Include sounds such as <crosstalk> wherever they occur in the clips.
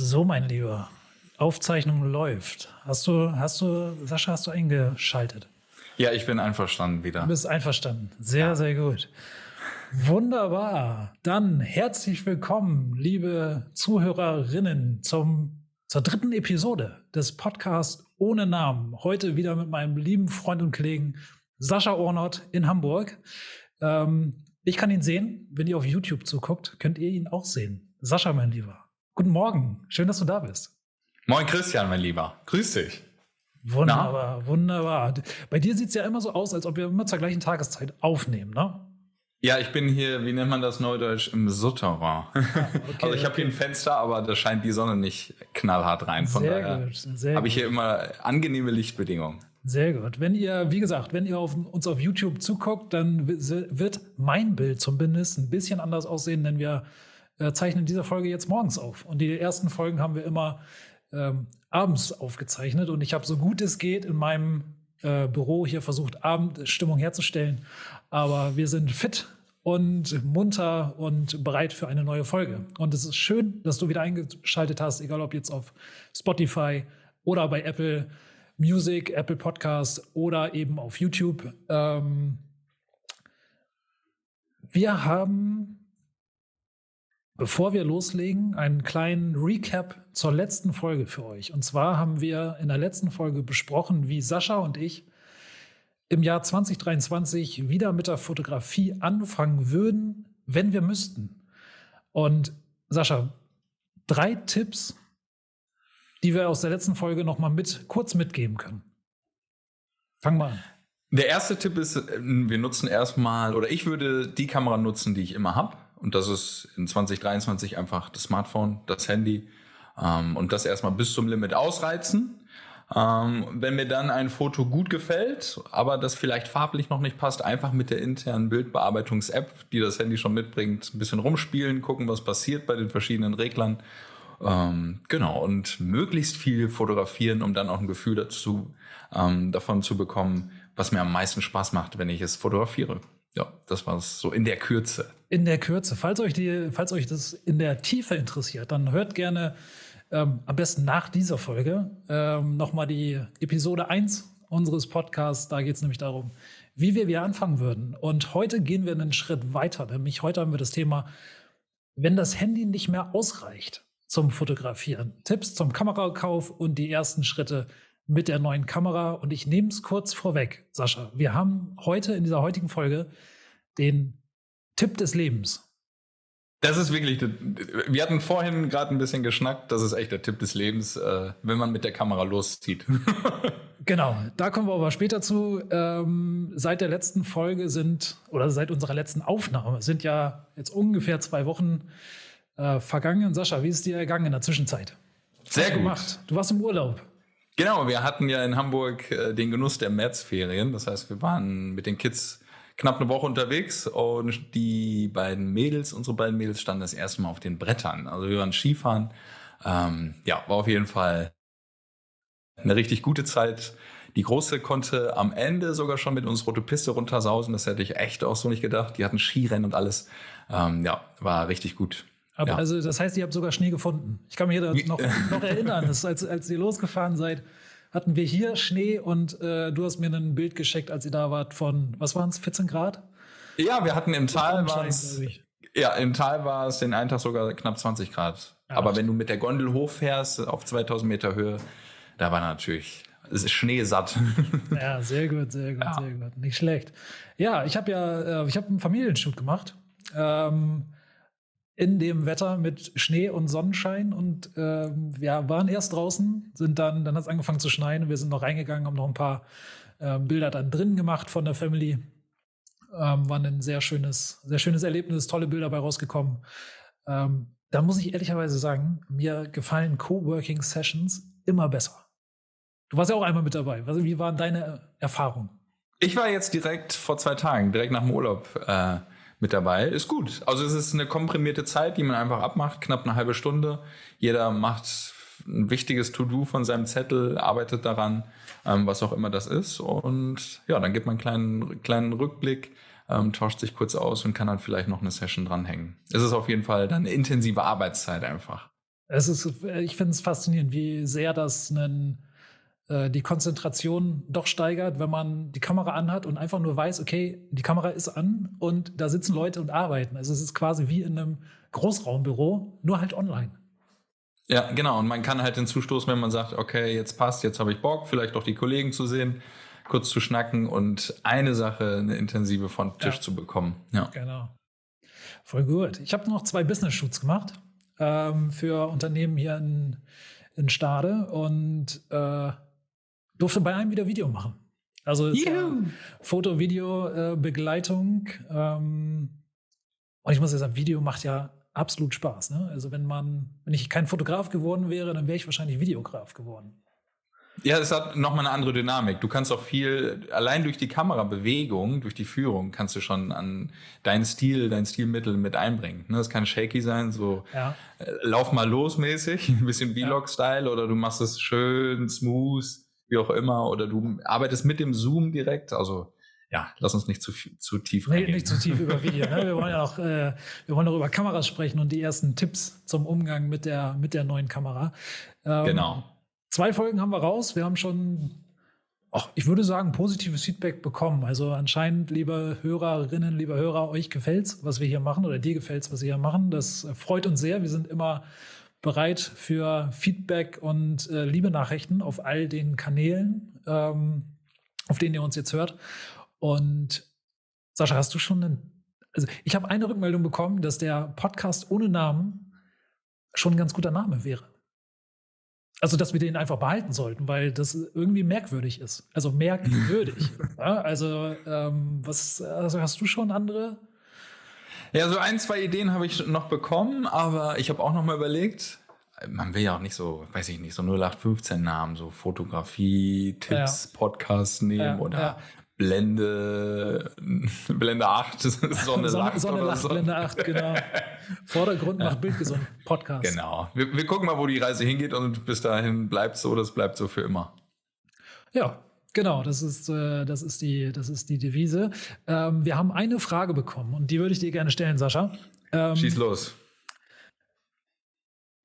So, mein Lieber, Aufzeichnung läuft. Hast du, hast du, Sascha, hast du eingeschaltet? Ja, ich bin einverstanden wieder. Du bist einverstanden. Sehr, ja. sehr gut. Wunderbar. Dann herzlich willkommen, liebe Zuhörerinnen, zum, zur dritten Episode des Podcasts ohne Namen. Heute wieder mit meinem lieben Freund und Kollegen Sascha Ornott in Hamburg. Ähm, ich kann ihn sehen. Wenn ihr auf YouTube zuguckt, könnt ihr ihn auch sehen. Sascha, mein Lieber. Guten Morgen. Schön, dass du da bist. Moin Christian, mein Lieber. Grüß dich. Wunderbar, Na? wunderbar. Bei dir sieht es ja immer so aus, als ob wir immer zur gleichen Tageszeit aufnehmen, ne? Ja, ich bin hier, wie nennt man das neudeutsch, im Souterrain. Ah, <laughs> okay, also ich habe okay. hier ein Fenster, aber da scheint die Sonne nicht knallhart rein. Von sehr daher habe ich hier immer angenehme Lichtbedingungen. Sehr gut. Wenn ihr, wie gesagt, wenn ihr auf, uns auf YouTube zuguckt, dann wird mein Bild zumindest ein bisschen anders aussehen, denn wir äh, zeichnen diese Folge jetzt morgens auf. Und die ersten Folgen haben wir immer ähm, abends aufgezeichnet. Und ich habe so gut es geht in meinem äh, Büro hier versucht, Abendstimmung herzustellen. Aber wir sind fit und munter und bereit für eine neue Folge. Und es ist schön, dass du wieder eingeschaltet hast, egal ob jetzt auf Spotify oder bei Apple Music, Apple Podcasts oder eben auf YouTube. Ähm, wir haben Bevor wir loslegen, einen kleinen Recap zur letzten Folge für euch. Und zwar haben wir in der letzten Folge besprochen, wie Sascha und ich im Jahr 2023 wieder mit der Fotografie anfangen würden, wenn wir müssten. Und Sascha, drei Tipps, die wir aus der letzten Folge noch mal mit kurz mitgeben können. Fang mal an. Der erste Tipp ist, wir nutzen erstmal oder ich würde die Kamera nutzen, die ich immer habe und das ist in 2023 einfach das Smartphone, das Handy ähm, und das erstmal bis zum Limit ausreizen. Ähm, wenn mir dann ein Foto gut gefällt, aber das vielleicht farblich noch nicht passt, einfach mit der internen Bildbearbeitungs-App, die das Handy schon mitbringt, ein bisschen rumspielen, gucken, was passiert bei den verschiedenen Reglern. Ähm, genau, und möglichst viel fotografieren, um dann auch ein Gefühl dazu, ähm, davon zu bekommen, was mir am meisten Spaß macht, wenn ich es fotografiere. Ja, das war es so in der Kürze. In der Kürze. Falls euch, die, falls euch das in der Tiefe interessiert, dann hört gerne ähm, am besten nach dieser Folge ähm, nochmal die Episode 1 unseres Podcasts. Da geht es nämlich darum, wie wir wieder anfangen würden. Und heute gehen wir einen Schritt weiter. Nämlich heute haben wir das Thema, wenn das Handy nicht mehr ausreicht zum Fotografieren. Tipps zum Kamerakauf und die ersten Schritte mit der neuen Kamera. Und ich nehme es kurz vorweg, Sascha. Wir haben heute in dieser heutigen Folge den Tipp des Lebens. Das ist wirklich, wir hatten vorhin gerade ein bisschen geschnackt, das ist echt der Tipp des Lebens, äh, wenn man mit der Kamera loszieht. <laughs> genau, da kommen wir aber später zu. Ähm, seit der letzten Folge sind, oder seit unserer letzten Aufnahme, sind ja jetzt ungefähr zwei Wochen äh, vergangen. Sascha, wie ist dir ergangen in der Zwischenzeit? Sehr gut. Gemacht? Du warst im Urlaub. Genau, wir hatten ja in Hamburg äh, den Genuss der Märzferien. Das heißt, wir waren mit den Kids knapp eine Woche unterwegs und die beiden Mädels, unsere beiden Mädels, standen das erste Mal auf den Brettern. Also wir waren Skifahren. Ähm, ja, war auf jeden Fall eine richtig gute Zeit. Die Große konnte am Ende sogar schon mit uns rote Piste runtersausen. Das hätte ich echt auch so nicht gedacht. Die hatten Skirennen und alles. Ähm, ja, war richtig gut. Aber ja. also das heißt, ihr habt sogar Schnee gefunden. Ich kann mich noch, <laughs> noch erinnern, dass, als, als ihr losgefahren seid, hatten wir hier Schnee und äh, du hast mir ein Bild geschickt, als ihr da wart, von, was waren es, 14 Grad? Ja, wir hatten im Tal war es, ja, im Tal war es den einen Tag sogar knapp 20 Grad. Ja, Aber wenn du mit der Gondel hochfährst auf 2000 Meter Höhe, da war natürlich schneesatt. <laughs> Ja, sehr gut, sehr gut, ja. sehr gut. Nicht schlecht. Ja, ich habe ja, äh, ich habe einen Familienshoot gemacht. Ähm, in dem Wetter mit Schnee und Sonnenschein und ähm, ja, waren erst draußen, sind dann, dann hat es angefangen zu schneien und wir sind noch reingegangen, haben noch ein paar ähm, Bilder dann drin gemacht von der Family. Ähm, war ein sehr schönes, sehr schönes Erlebnis, tolle Bilder dabei rausgekommen. Ähm, da muss ich ehrlicherweise sagen, mir gefallen Coworking Sessions immer besser. Du warst ja auch einmal mit dabei. Wie waren deine Erfahrungen? Ich war jetzt direkt vor zwei Tagen, direkt nach dem Urlaub. Äh mit dabei. Ist gut. Also es ist eine komprimierte Zeit, die man einfach abmacht, knapp eine halbe Stunde. Jeder macht ein wichtiges To-Do von seinem Zettel, arbeitet daran, ähm, was auch immer das ist. Und ja, dann gibt man einen kleinen, kleinen Rückblick, ähm, tauscht sich kurz aus und kann dann vielleicht noch eine Session dranhängen. Es ist auf jeden Fall dann eine intensive Arbeitszeit einfach. Es ist, ich finde es faszinierend, wie sehr das einen, äh, die Konzentration doch steigert, wenn man die Kamera anhat und einfach nur weiß, okay, die Kamera ist an und da sitzen Leute und arbeiten. Also es ist quasi wie in einem Großraumbüro, nur halt online. Ja, genau. Und man kann halt hinzustoßen, wenn man sagt, okay, jetzt passt, jetzt habe ich Bock, vielleicht auch die Kollegen zu sehen, kurz zu schnacken und eine Sache, eine intensive von Tisch ja. zu bekommen. Ja. Genau. Voll gut. Ich habe noch zwei Business-Shoots gemacht ähm, für Unternehmen hier in, in Stade und äh, durfte bei einem wieder Video machen. Also Foto, Video, äh, Begleitung. Ähm, und ich muss ja sagen, Video macht ja absolut Spaß. Ne? Also wenn man, wenn ich kein Fotograf geworden wäre, dann wäre ich wahrscheinlich Videograf geworden. Ja, es hat nochmal eine andere Dynamik. Du kannst auch viel, allein durch die Kamerabewegung, durch die Führung, kannst du schon an deinen Stil, dein Stilmittel mit einbringen. Ne, das kann shaky sein, so ja. äh, lauf mal los mäßig, <laughs> ein bisschen Vlog-Style, ja. oder du machst es schön, smooth, wie auch immer, oder du arbeitest mit dem Zoom direkt. Also ja, lass uns nicht zu, zu tief nee, Nicht zu tief über Video. Ne? Wir wollen <laughs> ja auch, äh, wir wollen auch über Kameras sprechen und die ersten Tipps zum Umgang mit der, mit der neuen Kamera. Ähm, genau. Zwei Folgen haben wir raus. Wir haben schon, ach, ich würde sagen, positives Feedback bekommen. Also anscheinend, liebe Hörerinnen, liebe Hörer, euch gefällt's, was wir hier machen, oder dir gefällt's, was wir hier machen. Das freut uns sehr. Wir sind immer bereit für Feedback und äh, liebe Nachrichten auf all den Kanälen, ähm, auf denen ihr uns jetzt hört. Und Sascha, hast du schon einen, also ich habe eine Rückmeldung bekommen, dass der Podcast ohne Namen schon ein ganz guter Name wäre. Also, dass wir den einfach behalten sollten, weil das irgendwie merkwürdig ist. Also merkwürdig. <laughs> ja, also, ähm, was also hast du schon andere? Ja, so ein, zwei Ideen habe ich noch bekommen, aber ich habe auch noch mal überlegt, man will ja auch nicht so, weiß ich nicht, so 0815 Namen, so Fotografie, Tipps, ja. Podcast nehmen ja, oder ja. Blende, <laughs> Blende 8, <laughs> Sonne, Sonne lacht. Sonne lacht, so. Blende 8, genau. <laughs> Vordergrund macht Bild gesund, Podcast. Genau. Wir, wir gucken mal, wo die Reise hingeht und bis dahin bleibt so, das bleibt so für immer. Ja, Genau, das ist, äh, das ist, die, das ist die Devise. Ähm, wir haben eine Frage bekommen und die würde ich dir gerne stellen, Sascha. Ähm, Schieß los.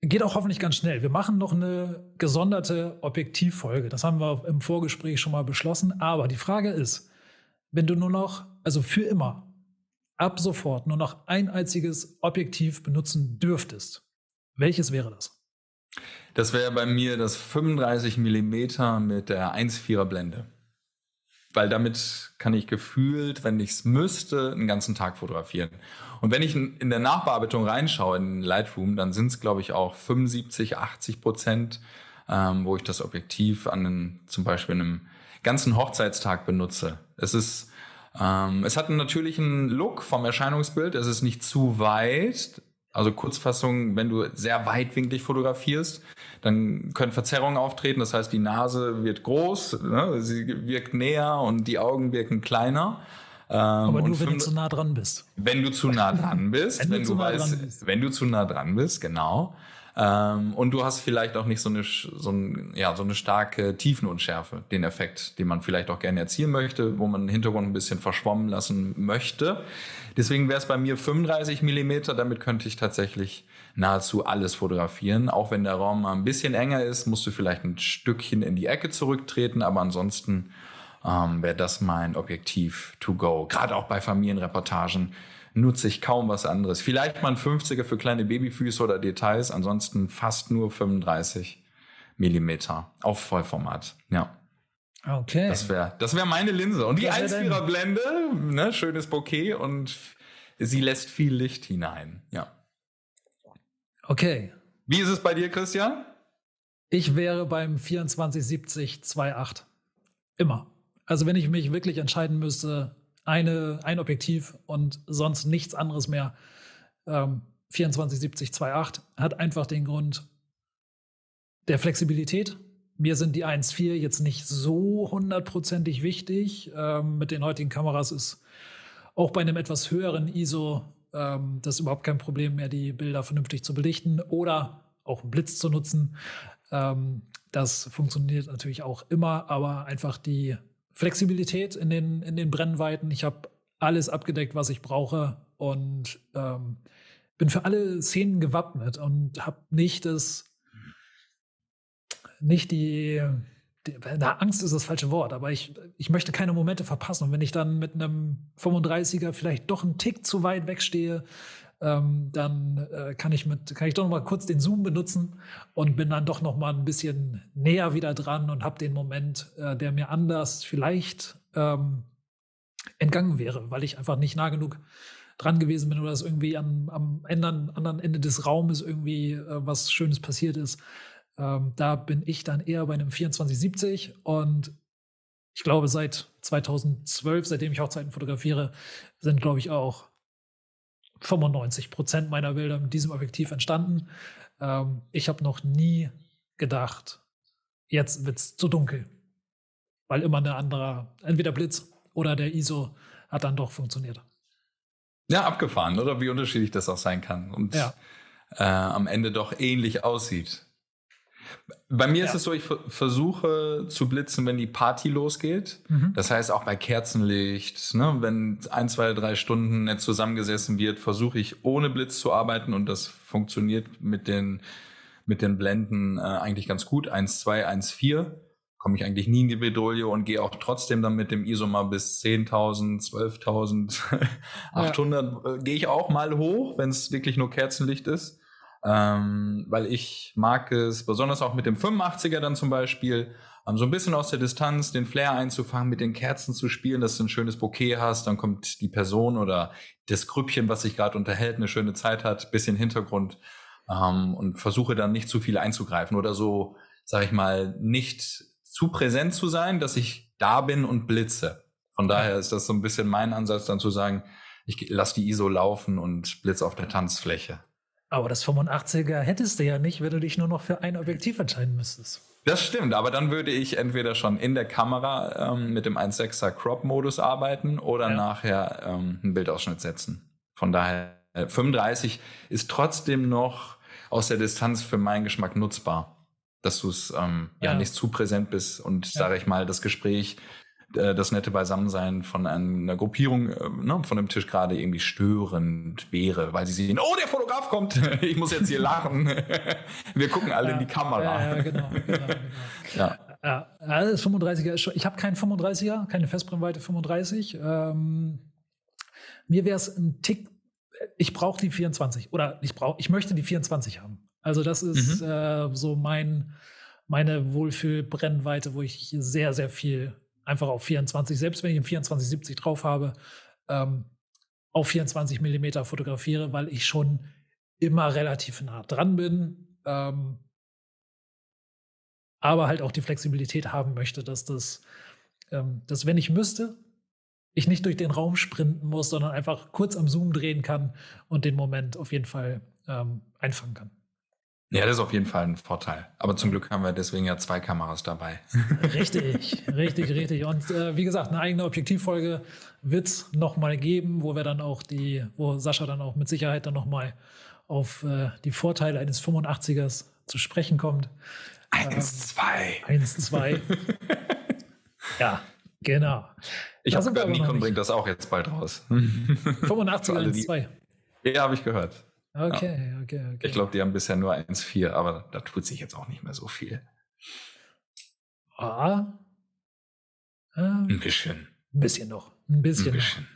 Geht auch hoffentlich ganz schnell. Wir machen noch eine gesonderte Objektivfolge. Das haben wir im Vorgespräch schon mal beschlossen. Aber die Frage ist, wenn du nur noch, also für immer, ab sofort nur noch ein einziges Objektiv benutzen dürftest, welches wäre das? Das wäre bei mir das 35 mm mit der 1,4er Blende weil damit kann ich gefühlt, wenn ich es müsste, einen ganzen Tag fotografieren. Und wenn ich in der Nachbearbeitung reinschaue in Lightroom, dann sind es, glaube ich, auch 75, 80 Prozent, ähm, wo ich das Objektiv an einem, zum Beispiel einem ganzen Hochzeitstag benutze. Es ist, ähm, es hat einen natürlichen Look vom Erscheinungsbild. Es ist nicht zu weit. Also Kurzfassung, wenn du sehr weitwinklig fotografierst, dann können Verzerrungen auftreten. Das heißt, die Nase wird groß, ne? sie wirkt näher und die Augen wirken kleiner. Ähm, Aber nur, wenn du zu nah dran bist. Wenn du zu nah dran <laughs> bist, wenn, wenn du, du weißt, wenn du zu nah dran bist, genau. Ähm, und du hast vielleicht auch nicht so eine, so, ein, ja, so eine starke Tiefenunschärfe, den Effekt, den man vielleicht auch gerne erzielen möchte, wo man den Hintergrund ein bisschen verschwommen lassen möchte. Deswegen wäre es bei mir 35 Millimeter. Damit könnte ich tatsächlich nahezu alles fotografieren. Auch wenn der Raum mal ein bisschen enger ist, musst du vielleicht ein Stückchen in die Ecke zurücktreten, aber ansonsten ähm, wäre das mein Objektiv to go. Gerade auch bei Familienreportagen nutze ich kaum was anderes. Vielleicht mal ein 50er für kleine Babyfüße oder Details, ansonsten fast nur 35 Millimeter auf Vollformat. Ja. Okay. Das wäre das wär meine Linse. Und die 1,4er Blende, ne, schönes Bouquet und sie lässt viel Licht hinein. Ja. Okay. Wie ist es bei dir, Christian? Ich wäre beim 2470 2.8. Immer. Also wenn ich mich wirklich entscheiden müsste, eine, ein Objektiv und sonst nichts anderes mehr. Ähm, 2470 2.8 hat einfach den Grund der Flexibilität. Mir sind die 1.4 jetzt nicht so hundertprozentig wichtig. Ähm, mit den heutigen Kameras ist auch bei einem etwas höheren ISO ähm, das überhaupt kein Problem mehr, die Bilder vernünftig zu belichten oder auch einen Blitz zu nutzen. Ähm, das funktioniert natürlich auch immer, aber einfach die Flexibilität in den, in den Brennweiten. Ich habe alles abgedeckt, was ich brauche und ähm, bin für alle Szenen gewappnet und habe nicht das, nicht die, die, na, Angst ist das falsche Wort, aber ich, ich möchte keine Momente verpassen. Und wenn ich dann mit einem 35er vielleicht doch einen Tick zu weit wegstehe, ähm, dann äh, kann ich mit, kann ich doch noch mal kurz den Zoom benutzen und bin dann doch noch mal ein bisschen näher wieder dran und habe den Moment, äh, der mir anders vielleicht ähm, entgangen wäre, weil ich einfach nicht nah genug dran gewesen bin oder es irgendwie am, am anderen, anderen Ende des Raumes irgendwie äh, was Schönes passiert ist. Ähm, da bin ich dann eher bei einem 2470 und ich glaube, seit 2012, seitdem ich Hochzeiten fotografiere, sind, glaube ich, auch 95 Prozent meiner Bilder mit diesem Objektiv entstanden. Ähm, ich habe noch nie gedacht, jetzt wird es zu dunkel, weil immer eine andere, entweder Blitz oder der ISO hat dann doch funktioniert. Ja, abgefahren, oder wie unterschiedlich das auch sein kann und ja. äh, am Ende doch ähnlich aussieht. Bei mir ja. ist es so, ich versuche zu blitzen, wenn die Party losgeht. Mhm. Das heißt auch bei Kerzenlicht, ne, wenn ein, zwei, drei Stunden nicht zusammengesessen wird, versuche ich ohne Blitz zu arbeiten und das funktioniert mit den, mit den Blenden äh, eigentlich ganz gut. 1,2, 1,4 komme ich eigentlich nie in die Bedrohung und gehe auch trotzdem dann mit dem ISO mal bis 10.000, 12.000, 800 ja. gehe ich auch mal hoch, wenn es wirklich nur Kerzenlicht ist ähm, weil ich mag es, besonders auch mit dem 85er dann zum Beispiel, ähm, so ein bisschen aus der Distanz den Flair einzufangen, mit den Kerzen zu spielen, dass du ein schönes Bouquet hast, dann kommt die Person oder das Grüppchen, was sich gerade unterhält, eine schöne Zeit hat, bisschen Hintergrund ähm, und versuche dann nicht zu viel einzugreifen oder so, sag ich mal, nicht zu präsent zu sein, dass ich da bin und blitze. Von daher ist das so ein bisschen mein Ansatz, dann zu sagen, ich lasse die ISO laufen und blitze auf der Tanzfläche. Aber das 85er hättest du ja nicht, wenn du dich nur noch für ein Objektiv entscheiden müsstest. Das stimmt, aber dann würde ich entweder schon in der Kamera ähm, mit dem 1.6er Crop-Modus arbeiten oder ja. nachher ähm, einen Bildausschnitt setzen. Von daher, äh, 35 ist trotzdem noch aus der Distanz für meinen Geschmack nutzbar. Dass du es ähm, ja. ja. nicht zu präsent bist und, ja. sage ich mal, das Gespräch äh, das nette Beisammensein von einer Gruppierung, äh, ne, von dem Tisch gerade irgendwie störend wäre, weil sie sehen, oh, der Fotograf kommt, <laughs> ich muss jetzt hier lachen. <laughs> Wir gucken alle ja, in die Kamera. Ja, genau. genau, genau. <laughs> ja. Ja, das 35er ist schon, ich habe keinen 35er, keine Festbrennweite 35. Ähm, mir wäre es ein Tick, ich brauche die 24 oder ich brauche, ich möchte die 24 haben. Also das ist mhm. äh, so mein, meine Wohlfühlbrennweite, wo ich sehr, sehr viel einfach auf 24, selbst wenn ich einen 2470 drauf habe, ähm, auf 24 Millimeter fotografiere, weil ich schon immer relativ nah dran bin, ähm, aber halt auch die Flexibilität haben möchte, dass das, ähm, dass wenn ich müsste, ich nicht durch den Raum sprinten muss, sondern einfach kurz am Zoom drehen kann und den Moment auf jeden Fall ähm, einfangen kann. Ja, das ist auf jeden Fall ein Vorteil. Aber zum Glück haben wir deswegen ja zwei Kameras dabei. <laughs> Richtig, richtig, richtig. Und äh, wie gesagt, eine eigene Objektivfolge wird es nochmal geben, wo wir dann auch die, wo Sascha dann auch mit Sicherheit dann nochmal auf äh, die Vorteile eines 85ers zu sprechen kommt. Eins, zwei. Eins, zwei. <laughs> ja, genau. Ich habe gehört, Nikon bringt das auch jetzt bald raus. 85er, eins, zwei. Ja, habe ich gehört. Okay, ja. okay, okay. Ich glaube, die haben bisher nur 1,4, aber da tut sich jetzt auch nicht mehr so viel. Ah. Ähm, ein bisschen. Ein bisschen noch. Ein bisschen. Ein bisschen.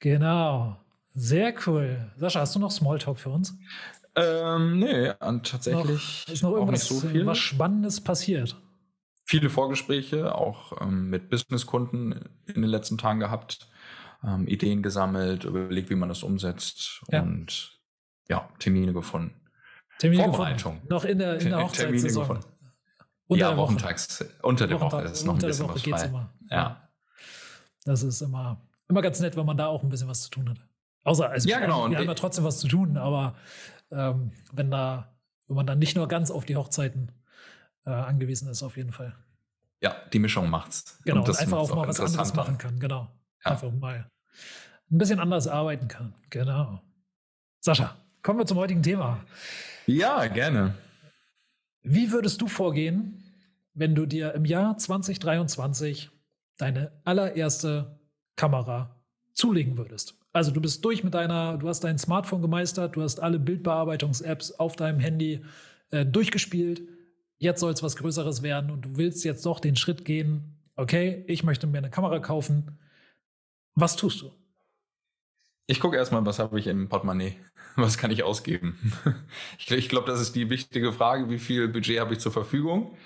Genau. Sehr cool. Sascha, hast du noch Smalltalk für uns? Ähm, nee, und tatsächlich noch, ist noch irgendwas so viel. was Spannendes passiert. Viele Vorgespräche, auch ähm, mit Businesskunden in den letzten Tagen gehabt, ähm, Ideen gesammelt, überlegt, wie man das umsetzt ja. und ja, Termine gefunden. Termine Vorbereitung. Gefunden. Noch in der, in der Hochzeitssaison. Unter ja, wochentags. Unter der Woche ist noch ein bisschen was frei. Immer. Ja. ja. Das ist immer, immer ganz nett, wenn man da auch ein bisschen was zu tun hat. Außer, also ja, genau. wir haben ja trotzdem was zu tun, aber ähm, wenn da, wenn man dann nicht nur ganz auf die Hochzeiten äh, angewiesen ist, auf jeden Fall. Ja, die Mischung macht's. Genau, und, und einfach auch mal was anderes machen kann, genau. Ja. Einfach mal ein bisschen anders arbeiten kann, genau. Sascha, Kommen wir zum heutigen Thema. Ja, gerne. Wie würdest du vorgehen, wenn du dir im Jahr 2023 deine allererste Kamera zulegen würdest? Also du bist durch mit deiner, du hast dein Smartphone gemeistert, du hast alle Bildbearbeitungs-Apps auf deinem Handy äh, durchgespielt. Jetzt soll es was Größeres werden und du willst jetzt doch den Schritt gehen, okay, ich möchte mir eine Kamera kaufen. Was tust du? Ich gucke erstmal, was habe ich im Portemonnaie? <laughs> Was kann ich ausgeben? <laughs> ich, ich glaube, das ist die wichtige Frage, wie viel Budget habe ich zur Verfügung?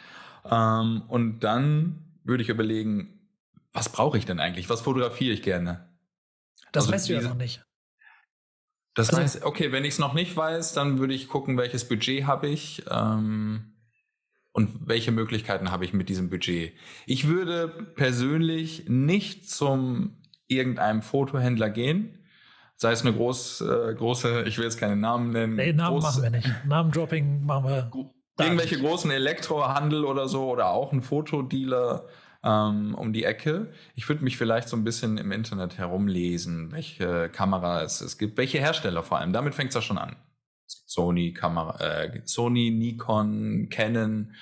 Ähm, und dann würde ich überlegen, was brauche ich denn eigentlich? Was fotografiere ich gerne? Das also weißt du ja noch nicht. Das also, heißt, okay, wenn ich es noch nicht weiß, dann würde ich gucken, welches Budget habe ich ähm, und welche Möglichkeiten habe ich mit diesem Budget. Ich würde persönlich nicht zum irgendeinem Fotohändler gehen, sei es eine groß, äh, große, ich will jetzt keine Namen nennen. Nee, Namen groß, machen wir nicht. Namendropping machen wir. Irgendwelche großen Elektrohandel oder so oder auch ein Fotodealer ähm, um die Ecke. Ich würde mich vielleicht so ein bisschen im Internet herumlesen, welche Kameras es gibt, welche Hersteller vor allem. Damit fängt es ja schon an. Sony, Kamera, äh, Sony, Nikon, Canon,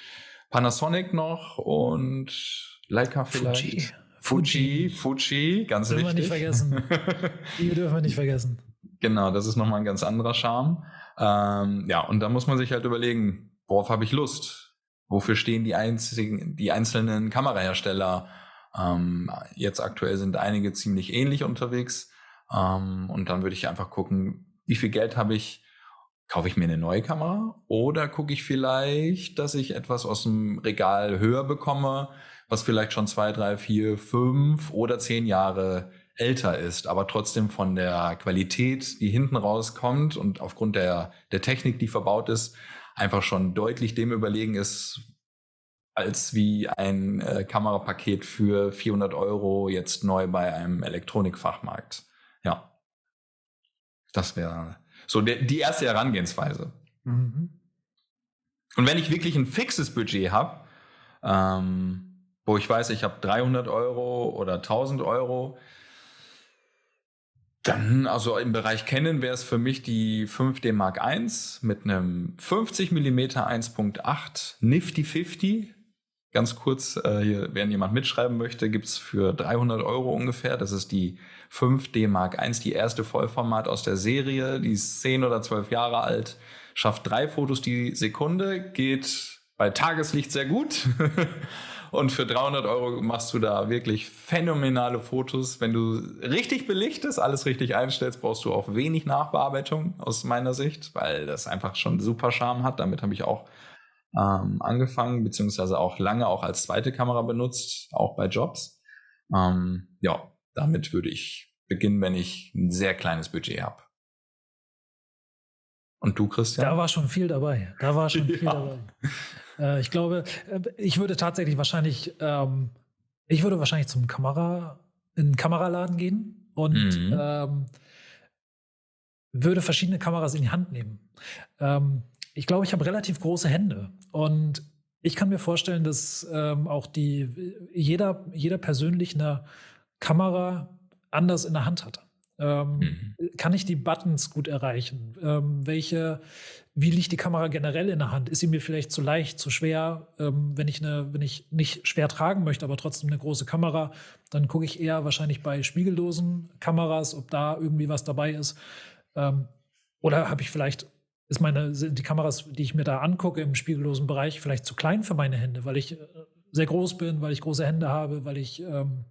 Panasonic noch und Leica vielleicht. Fuji. Fuji, Fuji, ganz dürfen wichtig. Dürfen wir nicht vergessen. <laughs> Die dürfen wir nicht vergessen. Genau, das ist nochmal ein ganz anderer Charme. Ähm, ja, und da muss man sich halt überlegen, worauf habe ich Lust? Wofür stehen die, einzigen, die einzelnen Kamerahersteller? Ähm, jetzt aktuell sind einige ziemlich ähnlich unterwegs. Ähm, und dann würde ich einfach gucken, wie viel Geld habe ich? Kaufe ich mir eine neue Kamera oder gucke ich vielleicht, dass ich etwas aus dem Regal höher bekomme, was vielleicht schon zwei, drei, vier, fünf oder zehn Jahre älter ist, aber trotzdem von der Qualität, die hinten rauskommt und aufgrund der, der Technik, die verbaut ist, einfach schon deutlich dem überlegen ist, als wie ein äh, Kamerapaket für 400 Euro jetzt neu bei einem Elektronikfachmarkt. Ja, das wäre so der, die erste Herangehensweise. Mhm. Und wenn ich wirklich ein fixes Budget habe, ähm, wo ich weiß, ich habe 300 Euro oder 1000 Euro, dann, also im Bereich Canon wäre es für mich die 5D Mark I mit einem 50 mm 1.8 Nifty 50. Ganz kurz, äh, hier, wenn jemand mitschreiben möchte, gibt's für 300 Euro ungefähr. Das ist die 5D Mark I, die erste Vollformat aus der Serie. Die ist 10 oder 12 Jahre alt, schafft drei Fotos die Sekunde, geht bei Tageslicht sehr gut <laughs> Und für 300 Euro machst du da wirklich phänomenale Fotos. Wenn du richtig belichtest, alles richtig einstellst, brauchst du auch wenig Nachbearbeitung aus meiner Sicht, weil das einfach schon super Charme hat. Damit habe ich auch ähm, angefangen, beziehungsweise auch lange auch als zweite Kamera benutzt, auch bei Jobs. Ähm, ja, damit würde ich beginnen, wenn ich ein sehr kleines Budget habe. Und du, Christian? Da war schon viel dabei. Da war schon <laughs> viel ja. dabei. Äh, ich glaube, äh, ich würde tatsächlich wahrscheinlich, ähm, ich würde wahrscheinlich zum Kamera, in einen Kameraladen gehen und mhm. ähm, würde verschiedene Kameras in die Hand nehmen. Ähm, ich glaube, ich habe relativ große Hände und ich kann mir vorstellen, dass ähm, auch die jeder jeder persönlich eine Kamera anders in der Hand hat. Ähm, mhm. Kann ich die Buttons gut erreichen? Ähm, welche, wie liegt die Kamera generell in der Hand? Ist sie mir vielleicht zu leicht, zu schwer? Ähm, wenn, ich eine, wenn ich nicht schwer tragen möchte, aber trotzdem eine große Kamera, dann gucke ich eher wahrscheinlich bei spiegellosen Kameras, ob da irgendwie was dabei ist. Ähm, oder habe ich vielleicht, ist meine, sind die Kameras, die ich mir da angucke im spiegellosen Bereich, vielleicht zu klein für meine Hände, weil ich äh, sehr groß bin, weil ich große Hände habe, weil ich ähm,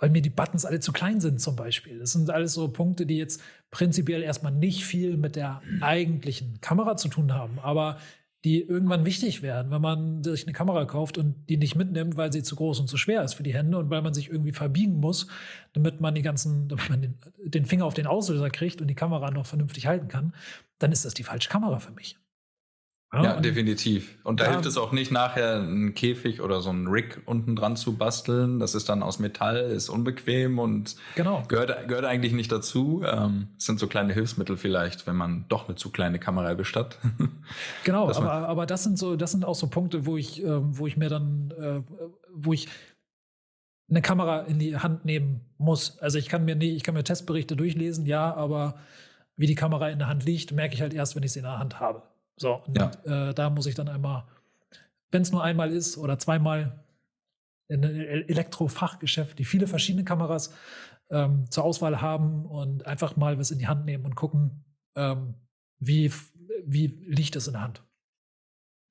weil mir die Buttons alle zu klein sind zum Beispiel. Das sind alles so Punkte, die jetzt prinzipiell erstmal nicht viel mit der eigentlichen Kamera zu tun haben, aber die irgendwann wichtig werden, wenn man sich eine Kamera kauft und die nicht mitnimmt, weil sie zu groß und zu schwer ist für die Hände und weil man sich irgendwie verbiegen muss, damit man die ganzen, <laughs> damit man den, den Finger auf den Auslöser kriegt und die Kamera noch vernünftig halten kann, dann ist das die falsche Kamera für mich. Ja, ja definitiv. Und da ja. hilft es auch nicht, nachher einen Käfig oder so einen Rig unten dran zu basteln. Das ist dann aus Metall, ist unbequem und genau. gehört, gehört eigentlich nicht dazu. Ähm, sind so kleine Hilfsmittel vielleicht, wenn man doch eine zu kleine Kamera hat. <laughs> genau, aber, aber das sind so, das sind auch so Punkte, wo ich, äh, wo ich mir dann, äh, wo ich eine Kamera in die Hand nehmen muss. Also ich kann mir nicht, ich kann mir Testberichte durchlesen, ja, aber wie die Kamera in der Hand liegt, merke ich halt erst, wenn ich sie in der Hand habe. So, und ja. äh, da muss ich dann einmal, wenn es nur einmal ist oder zweimal in ein Elektrofachgeschäft, die viele verschiedene Kameras ähm, zur Auswahl haben und einfach mal was in die Hand nehmen und gucken, ähm, wie, wie liegt es in der Hand.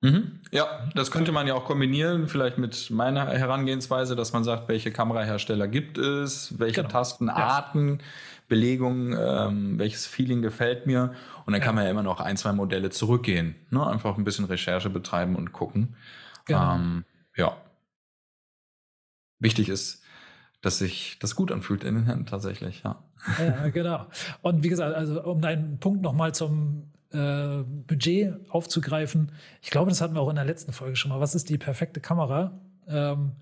Mhm. Ja, das könnte man ja auch kombinieren, vielleicht mit meiner Herangehensweise, dass man sagt, welche Kamerahersteller gibt es, welche genau. Tastenarten, ja. Belegung, ähm, welches Feeling gefällt mir. Und dann ja. kann man ja immer noch ein, zwei Modelle zurückgehen. Ne? Einfach ein bisschen Recherche betreiben und gucken. Genau. Ähm, ja. Wichtig ist, dass sich das gut anfühlt in den Händen tatsächlich, ja. Ja, genau. Und wie gesagt, also um deinen Punkt nochmal zum äh, Budget aufzugreifen. Ich glaube, das hatten wir auch in der letzten Folge schon mal. Was ist die perfekte Kamera? Ähm,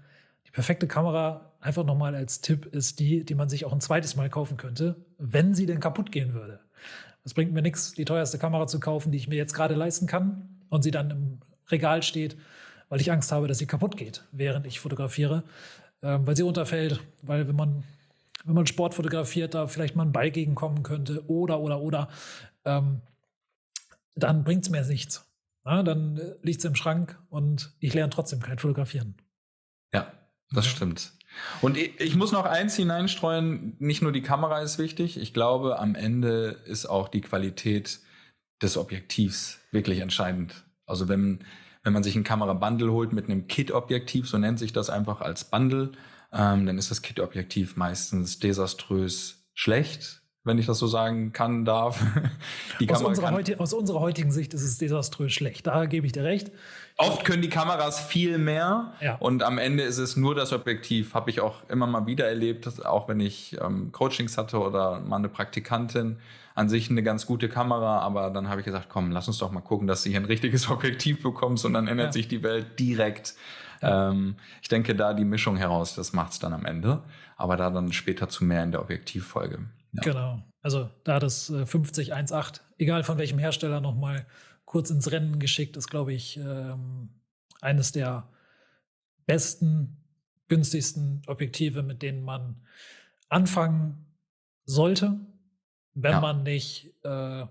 die perfekte Kamera, einfach nochmal als Tipp, ist die, die man sich auch ein zweites Mal kaufen könnte, wenn sie denn kaputt gehen würde. Es bringt mir nichts, die teuerste Kamera zu kaufen, die ich mir jetzt gerade leisten kann und sie dann im Regal steht, weil ich Angst habe, dass sie kaputt geht, während ich fotografiere, ähm, weil sie runterfällt, weil wenn man wenn man Sport fotografiert, da vielleicht mal ein Ball gegenkommen könnte oder oder oder. Ähm, dann bringt es mir nichts. Ja, dann äh, liegt es im Schrank und ich lerne trotzdem kein Fotografieren. Das ja. stimmt. Und ich, ich, muss noch eins hineinstreuen, nicht nur die Kamera ist wichtig, ich glaube, am Ende ist auch die Qualität des Objektivs wirklich entscheidend. Also wenn, wenn man sich ein Kamerabundle holt mit einem Kit-Objektiv, so nennt sich das einfach als Bundle, ähm, dann ist das Kit-Objektiv meistens desaströs schlecht wenn ich das so sagen kann, darf. <laughs> Die aus, unserer heute, aus unserer heutigen Sicht ist es desaströs schlecht. Da gebe ich dir recht. Oft können die Kameras viel mehr ja. und am Ende ist es nur das Objektiv. Habe ich auch immer mal wieder erlebt, auch wenn ich ähm, Coachings hatte oder mal eine Praktikantin. An sich eine ganz gute Kamera, aber dann habe ich gesagt, komm, lass uns doch mal gucken, dass du hier ein richtiges <laughs> Objektiv bekommst und dann ändert ja. sich die Welt direkt. Ja. Ähm, ich denke, da die Mischung heraus, das macht es dann am Ende. Aber da dann später zu mehr in der Objektivfolge. Ja. Genau. Also da das äh, 5018, egal von welchem Hersteller, nochmal kurz ins Rennen geschickt, ist, glaube ich, ähm, eines der besten, günstigsten Objektive, mit denen man anfangen sollte, wenn ja. man nicht, äh,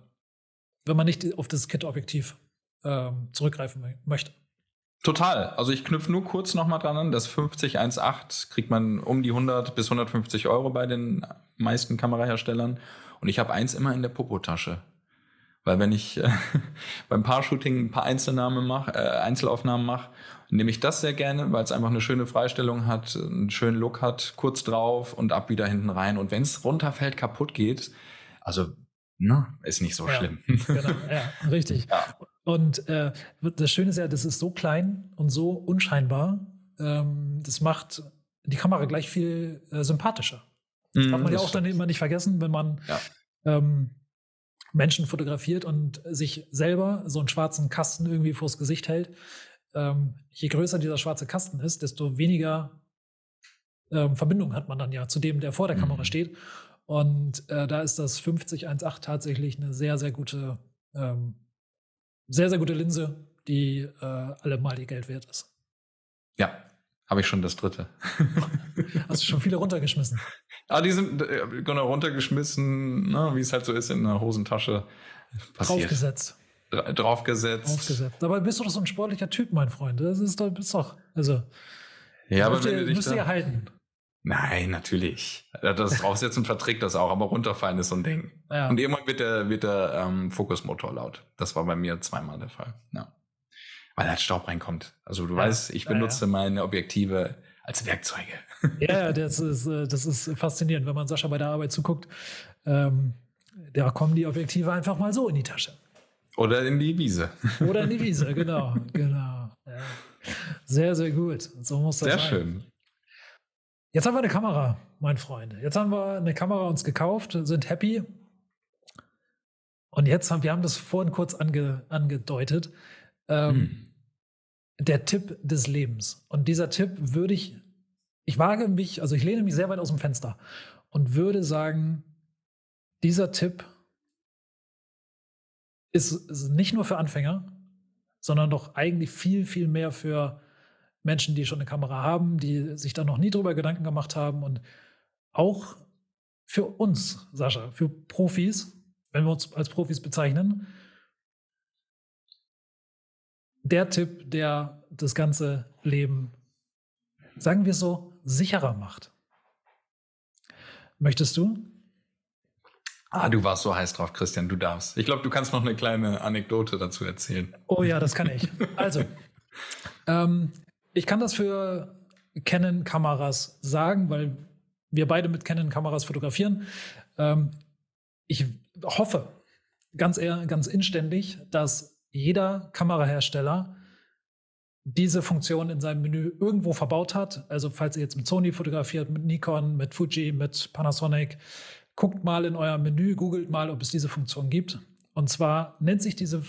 wenn man nicht auf das Kit-Objektiv äh, zurückgreifen möchte. Total. Also ich knüpfe nur kurz nochmal dran an. Das 5018 kriegt man um die 100 bis 150 Euro bei den meisten Kameraherstellern. Und ich habe eins immer in der Popotasche. Weil wenn ich äh, <laughs> beim Paar-Shooting ein paar Einzelnahmen mach, äh, Einzelaufnahmen mache, nehme ich das sehr gerne, weil es einfach eine schöne Freistellung hat, einen schönen Look hat, kurz drauf und ab wieder hinten rein. Und wenn es runterfällt, kaputt geht, also na, ne, ist nicht so ja, schlimm. <laughs> Genau, ja, richtig. Ja. Und äh, das Schöne ist ja, das ist so klein und so unscheinbar. Ähm, das macht die Kamera gleich viel äh, sympathischer. Das mm, darf man ja auch dann immer nicht vergessen, wenn man ja. ähm, Menschen fotografiert und sich selber so einen schwarzen Kasten irgendwie vors Gesicht hält. Ähm, je größer dieser schwarze Kasten ist, desto weniger ähm, Verbindung hat man dann ja zu dem, der vor der mm. Kamera steht. Und äh, da ist das 5018 tatsächlich eine sehr, sehr gute ähm, sehr, sehr gute Linse, die äh, allemal ihr Geld wert ist. Ja, habe ich schon das dritte. <laughs> Hast du schon viele runtergeschmissen? Ah, die sind äh, genau runtergeschmissen, ne, wie es halt so ist in einer Hosentasche. Passiert. Draufgesetzt. Draufgesetzt. Draufgesetzt. Aber bist du doch so ein sportlicher Typ, mein Freund? Das ist doch, bist doch, also. Ja, aber wenn ihr, müsst ihr halten. Nein, natürlich. Das draufsetzen <laughs> verträgt das auch, aber runterfallen ist so ein Ding. Ja. Und irgendwann wird der, wird der ähm, Fokusmotor laut. Das war bei mir zweimal der Fall. Ja. Weil halt Staub reinkommt. Also du ja. weißt, ich benutze ja, meine Objektive als Werkzeuge. <laughs> Ja, das ist, äh, das ist faszinierend, wenn man Sascha bei der Arbeit zuguckt. Ähm, da kommen die Objektive einfach mal so in die Tasche. Oder in die Wiese. <laughs> Oder in die Wiese, genau. genau. Sehr, sehr gut. So muss das sehr sein. Sehr schön. Jetzt haben wir eine Kamera, mein Freund. Jetzt haben wir eine Kamera uns gekauft, sind happy. Und jetzt haben wir haben das vorhin kurz ange, angedeutet. Ähm, hm. Der Tipp des Lebens. Und dieser Tipp würde ich, ich wage mich, also ich lehne mich sehr weit aus dem Fenster und würde sagen, dieser Tipp ist, ist nicht nur für Anfänger, sondern doch eigentlich viel, viel mehr für Menschen, die schon eine Kamera haben, die sich da noch nie drüber Gedanken gemacht haben und auch für uns, Sascha, für Profis, wenn wir uns als Profis bezeichnen, der Tipp, der das ganze Leben, sagen wir so, sicherer macht. Möchtest du? Ah, du warst so heiß drauf, Christian, du darfst. Ich glaube, du kannst noch eine kleine Anekdote dazu erzählen. Oh ja, das kann ich. Also, <laughs> ähm, ich kann das für Canon-Kameras sagen, weil wir beide mit Canon-Kameras fotografieren. Ähm, ich hoffe ganz, eher, ganz inständig, dass jeder Kamerahersteller diese Funktion in seinem Menü irgendwo verbaut hat. Also falls ihr jetzt mit Sony fotografiert, mit Nikon, mit Fuji, mit Panasonic, guckt mal in euer Menü, googelt mal, ob es diese Funktion gibt. Und zwar nennt sich diese,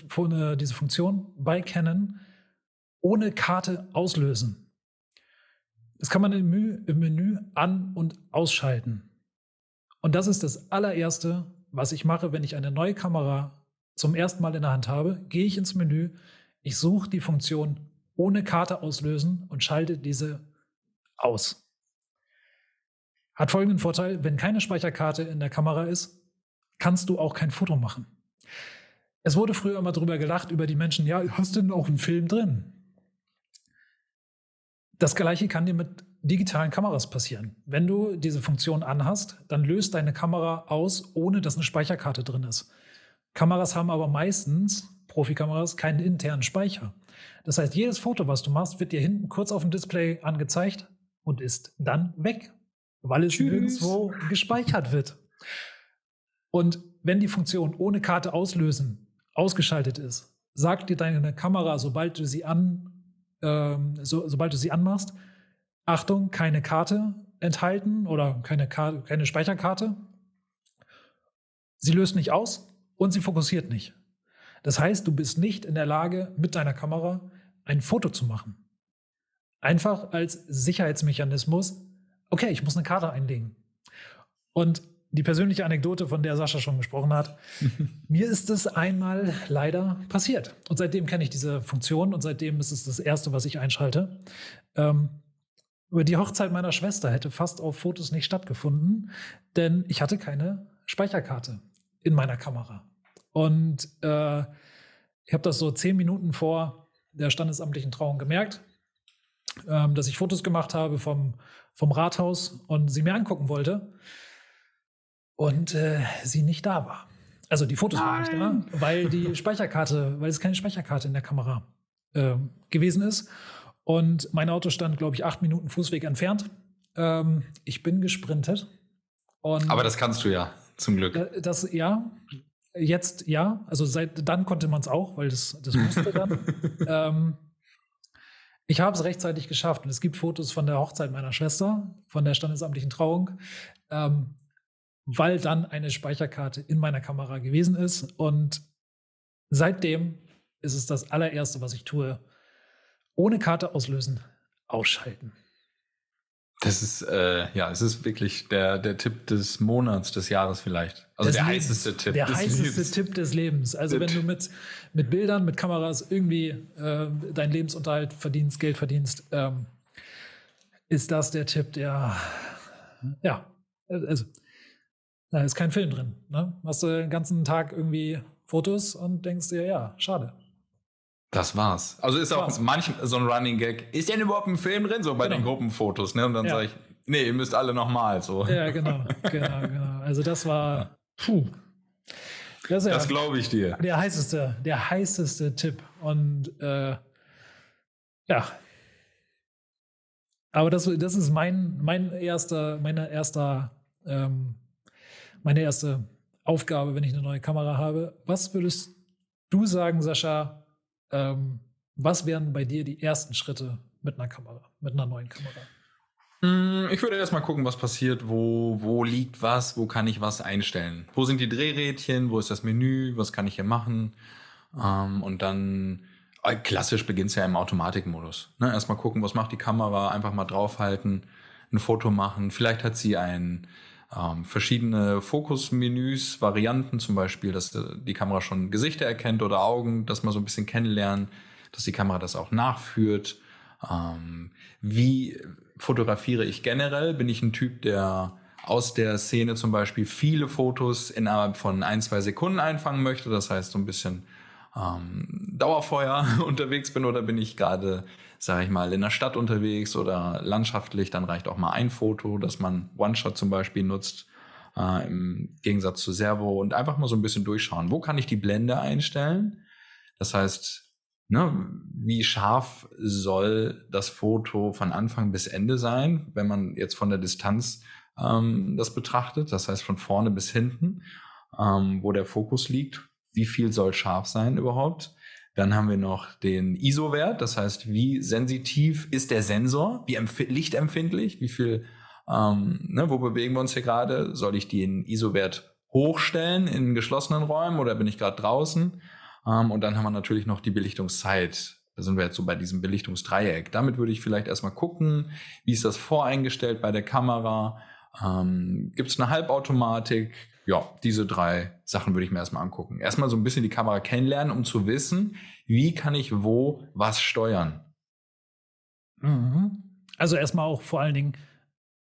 diese Funktion bei Canon ohne Karte auslösen. Das kann man im Menü, im Menü an- und ausschalten. Und das ist das allererste, was ich mache, wenn ich eine neue Kamera zum ersten Mal in der Hand habe. Gehe ich ins Menü, ich suche die Funktion ohne Karte auslösen und schalte diese aus. Hat folgenden Vorteil, wenn keine Speicherkarte in der Kamera ist, kannst du auch kein Foto machen. Es wurde früher immer darüber gelacht, über die Menschen, ja, hast du denn auch einen Film drin? Das gleiche kann dir mit digitalen Kameras passieren. Wenn du diese Funktion anhast, dann löst deine Kamera aus, ohne dass eine Speicherkarte drin ist. Kameras haben aber meistens, Profikameras, keinen internen Speicher. Das heißt, jedes Foto, was du machst, wird dir hinten kurz auf dem Display angezeigt und ist dann weg weil es Tschüss. nirgendwo gespeichert wird. Und wenn die Funktion ohne Karte auslösen ausgeschaltet ist, sagt dir deine Kamera, sobald du sie an, ähm, so, sobald du sie anmachst, Achtung, keine Karte enthalten oder keine, Karte, keine Speicherkarte. Sie löst nicht aus und sie fokussiert nicht. Das heißt, du bist nicht in der Lage, mit deiner Kamera ein Foto zu machen. Einfach als Sicherheitsmechanismus, okay, ich muss eine Karte einlegen. Und die persönliche Anekdote, von der Sascha schon gesprochen hat, <laughs> mir ist es einmal leider passiert. Und seitdem kenne ich diese Funktion und seitdem ist es das Erste, was ich einschalte. Ähm, über die Hochzeit meiner Schwester hätte fast auf Fotos nicht stattgefunden, denn ich hatte keine Speicherkarte in meiner Kamera. Und äh, ich habe das so zehn Minuten vor der standesamtlichen Trauung gemerkt, ähm, dass ich Fotos gemacht habe vom vom Rathaus und sie mir angucken wollte und äh, sie nicht da war. Also die Fotos Nein. waren nicht da, weil die <laughs> Speicherkarte, weil es keine Speicherkarte in der Kamera äh, gewesen ist. Und mein Auto stand, glaube ich, acht Minuten Fußweg entfernt. Ähm, ich bin gesprintet. Aber das kannst du ja, zum Glück. Äh, das, ja, jetzt ja. Also seit dann konnte man es auch, weil das, das musste dann. <laughs> ähm, ich habe es rechtzeitig geschafft und es gibt Fotos von der Hochzeit meiner Schwester, von der standesamtlichen Trauung, ähm, weil dann eine Speicherkarte in meiner Kamera gewesen ist. Und seitdem ist es das allererste, was ich tue. Ohne Karte auslösen, ausschalten. Das ist, äh, ja, es ist wirklich der, der Tipp des Monats, des Jahres vielleicht. Also des der Lebens. heißeste Tipp. Der des heißeste Lebens. Tipp des Lebens. Also Tipp. wenn du mit, mit Bildern, mit Kameras irgendwie äh, deinen Lebensunterhalt verdienst, Geld verdienst, ähm, ist das der Tipp, der, ja, also da ist kein Film drin. Ne? Hast du den ganzen Tag irgendwie Fotos und denkst dir, ja, schade. Das war's. Also ist auch manchmal so ein Running Gag. Ist denn überhaupt ein Film drin? So bei genau. den Gruppenfotos, ne? Und dann ja. sage ich, nee, ihr müsst alle nochmal so. Ja, genau, genau, genau. Also das war, puh. Das, ja das glaube ich dir. Der heißeste, der heißeste Tipp. Und äh, ja. Aber das, das ist mein, mein erster, meine erster, ähm, meine erste Aufgabe, wenn ich eine neue Kamera habe. Was würdest du sagen, Sascha? Ähm, was wären bei dir die ersten Schritte mit einer Kamera, mit einer neuen Kamera? Hm, ich würde erstmal gucken, was passiert, wo, wo liegt was, wo kann ich was einstellen. Wo sind die Drehrädchen, wo ist das Menü, was kann ich hier machen? Ähm, und dann, äh, klassisch beginnt es ja im Automatikmodus. Ne? Erstmal gucken, was macht die Kamera, einfach mal draufhalten, ein Foto machen. Vielleicht hat sie ein ähm, verschiedene Fokusmenüs, Varianten, zum Beispiel, dass die Kamera schon Gesichter erkennt oder Augen, dass man so ein bisschen kennenlernen, dass die Kamera das auch nachführt. Ähm, wie fotografiere ich generell? Bin ich ein Typ, der aus der Szene zum Beispiel viele Fotos innerhalb von ein, zwei Sekunden einfangen möchte? Das heißt, so ein bisschen ähm, Dauerfeuer <laughs> unterwegs bin oder bin ich gerade sage ich mal, in der Stadt unterwegs oder landschaftlich, dann reicht auch mal ein Foto, dass man One-Shot zum Beispiel nutzt. äh, im Gegensatz zu Servo und einfach mal so ein bisschen durchschauen. Wo kann ich die Blende einstellen? Das heißt, ne, wie scharf soll das Foto von Anfang bis Ende sein, wenn man jetzt von der Distanz ähm, das betrachtet, das heißt von vorne bis hinten, ähm, wo der Fokus liegt, wie viel soll scharf sein überhaupt? Dann haben wir noch den ISO-Wert, das heißt, wie sensitiv ist der Sensor, wie lichtempfindlich, wie viel, ähm, ne, wo bewegen wir uns hier gerade? Soll ich den ISO-Wert hochstellen in geschlossenen Räumen oder bin ich gerade draußen? Ähm, und dann haben wir natürlich noch die Belichtungszeit. Da sind wir jetzt so bei diesem Belichtungsdreieck. Damit würde ich vielleicht erstmal gucken, wie ist das voreingestellt bei der Kamera? Ähm, Gibt es eine Halbautomatik? Ja, diese drei Sachen würde ich mir erstmal angucken. Erstmal so ein bisschen die Kamera kennenlernen, um zu wissen, wie kann ich wo was steuern. Mhm. Also erstmal auch vor allen Dingen,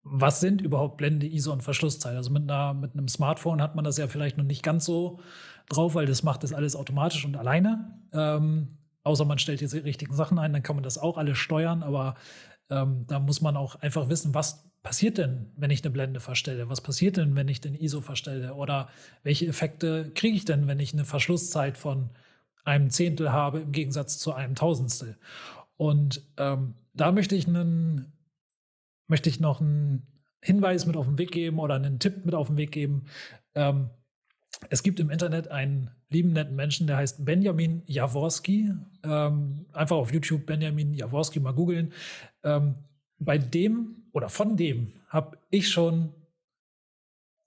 was sind überhaupt Blende, ISO und Verschlusszeit? Also mit, einer, mit einem Smartphone hat man das ja vielleicht noch nicht ganz so drauf, weil das macht das alles automatisch und alleine. Ähm, außer man stellt jetzt die richtigen Sachen ein, dann kann man das auch alles steuern, aber ähm, da muss man auch einfach wissen, was passiert denn, wenn ich eine Blende verstelle? Was passiert denn, wenn ich den ISO verstelle? Oder welche Effekte kriege ich denn, wenn ich eine Verschlusszeit von einem Zehntel habe im Gegensatz zu einem Tausendstel? Und ähm, da möchte ich einen, möchte ich noch einen Hinweis mit auf den Weg geben oder einen Tipp mit auf den Weg geben. Ähm, es gibt im Internet einen lieben netten Menschen, der heißt Benjamin Jaworski. Ähm, einfach auf YouTube Benjamin Jaworski mal googeln. Ähm, bei dem oder von dem habe ich schon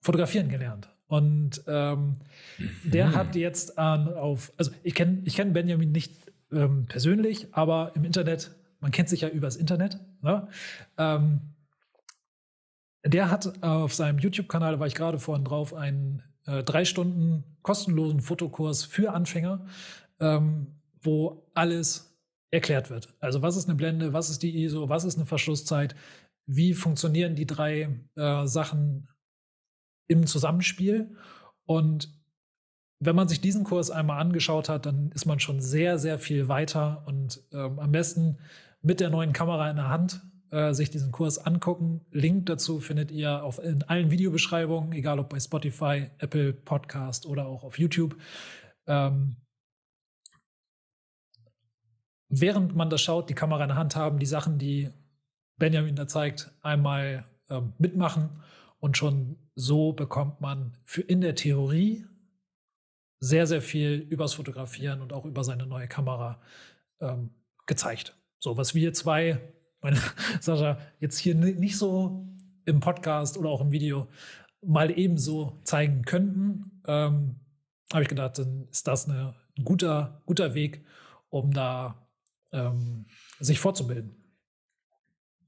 fotografieren gelernt. Und ähm, mhm. der hat jetzt an, auf, also ich kenne ich kenn Benjamin nicht ähm, persönlich, aber im Internet, man kennt sich ja übers Internet. Ne? Ähm, der hat auf seinem YouTube-Kanal, da war ich gerade vorhin drauf, einen äh, drei Stunden kostenlosen Fotokurs für Anfänger, ähm, wo alles erklärt wird. Also was ist eine Blende, was ist die ISO, was ist eine Verschlusszeit, wie funktionieren die drei äh, Sachen im Zusammenspiel. Und wenn man sich diesen Kurs einmal angeschaut hat, dann ist man schon sehr, sehr viel weiter und ähm, am besten mit der neuen Kamera in der Hand äh, sich diesen Kurs angucken. Link dazu findet ihr auf, in allen Videobeschreibungen, egal ob bei Spotify, Apple Podcast oder auch auf YouTube. Ähm, während man das schaut, die Kamera in der Hand haben, die Sachen, die Benjamin da zeigt, einmal ähm, mitmachen und schon so bekommt man für in der Theorie sehr, sehr viel übers Fotografieren und auch über seine neue Kamera ähm, gezeigt. So, was wir zwei, meine <laughs> Sascha, jetzt hier nicht so im Podcast oder auch im Video mal ebenso zeigen könnten, ähm, habe ich gedacht, dann ist das ein guter, guter Weg, um da ähm, sich fortzubilden.